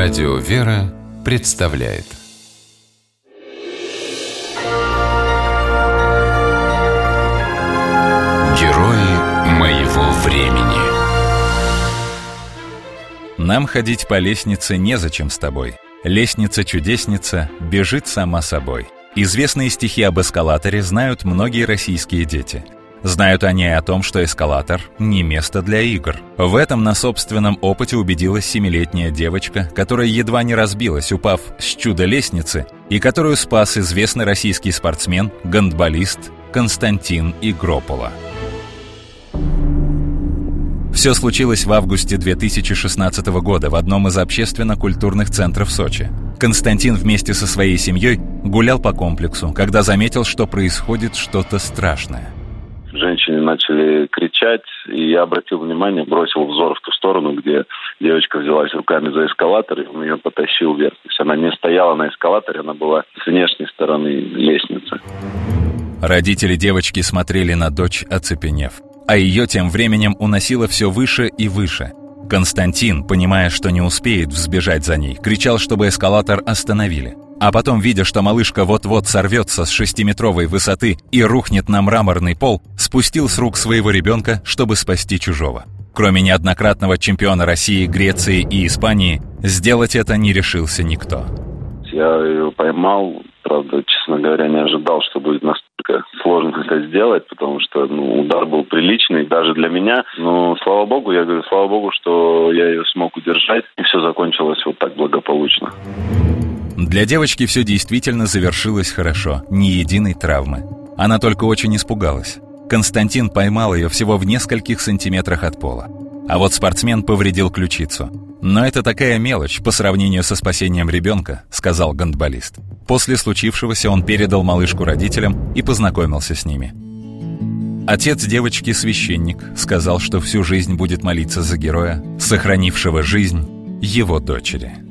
Радио «Вера» представляет Герои моего времени Нам ходить по лестнице незачем с тобой. Лестница-чудесница бежит сама собой. Известные стихи об эскалаторе знают многие российские дети – Знают они о том, что эскалатор – не место для игр. В этом на собственном опыте убедилась семилетняя девочка, которая едва не разбилась, упав с чудо-лестницы, и которую спас известный российский спортсмен, гандболист Константин Игропола. Все случилось в августе 2016 года в одном из общественно-культурных центров Сочи. Константин вместе со своей семьей гулял по комплексу, когда заметил, что происходит что-то страшное женщине начали кричать, и я обратил внимание, бросил взор в ту сторону, где девочка взялась руками за эскалатор, и он ее потащил вверх. То есть она не стояла на эскалаторе, она была с внешней стороны лестницы. Родители девочки смотрели на дочь, оцепенев. А ее тем временем уносило все выше и выше. Константин, понимая, что не успеет взбежать за ней, кричал, чтобы эскалатор остановили – а потом, видя, что малышка вот-вот сорвется с шестиметровой высоты и рухнет на мраморный пол, спустил с рук своего ребенка, чтобы спасти чужого. Кроме неоднократного чемпиона России, Греции и Испании, сделать это не решился никто. Я ее поймал, правда, честно говоря, не ожидал, что будет настолько сложно это сделать, потому что ну, удар был приличный даже для меня. Но слава богу, я говорю, слава богу, что я ее смог удержать, и все закончилось вот так благополучно. Для девочки все действительно завершилось хорошо, ни единой травмы. Она только очень испугалась. Константин поймал ее всего в нескольких сантиметрах от пола. А вот спортсмен повредил ключицу. «Но это такая мелочь по сравнению со спасением ребенка», — сказал гандболист. После случившегося он передал малышку родителям и познакомился с ними. Отец девочки, священник, сказал, что всю жизнь будет молиться за героя, сохранившего жизнь его дочери.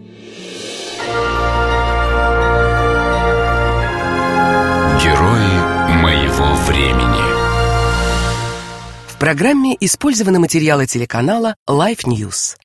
Моего времени. В программе использованы материалы телеканала Life News.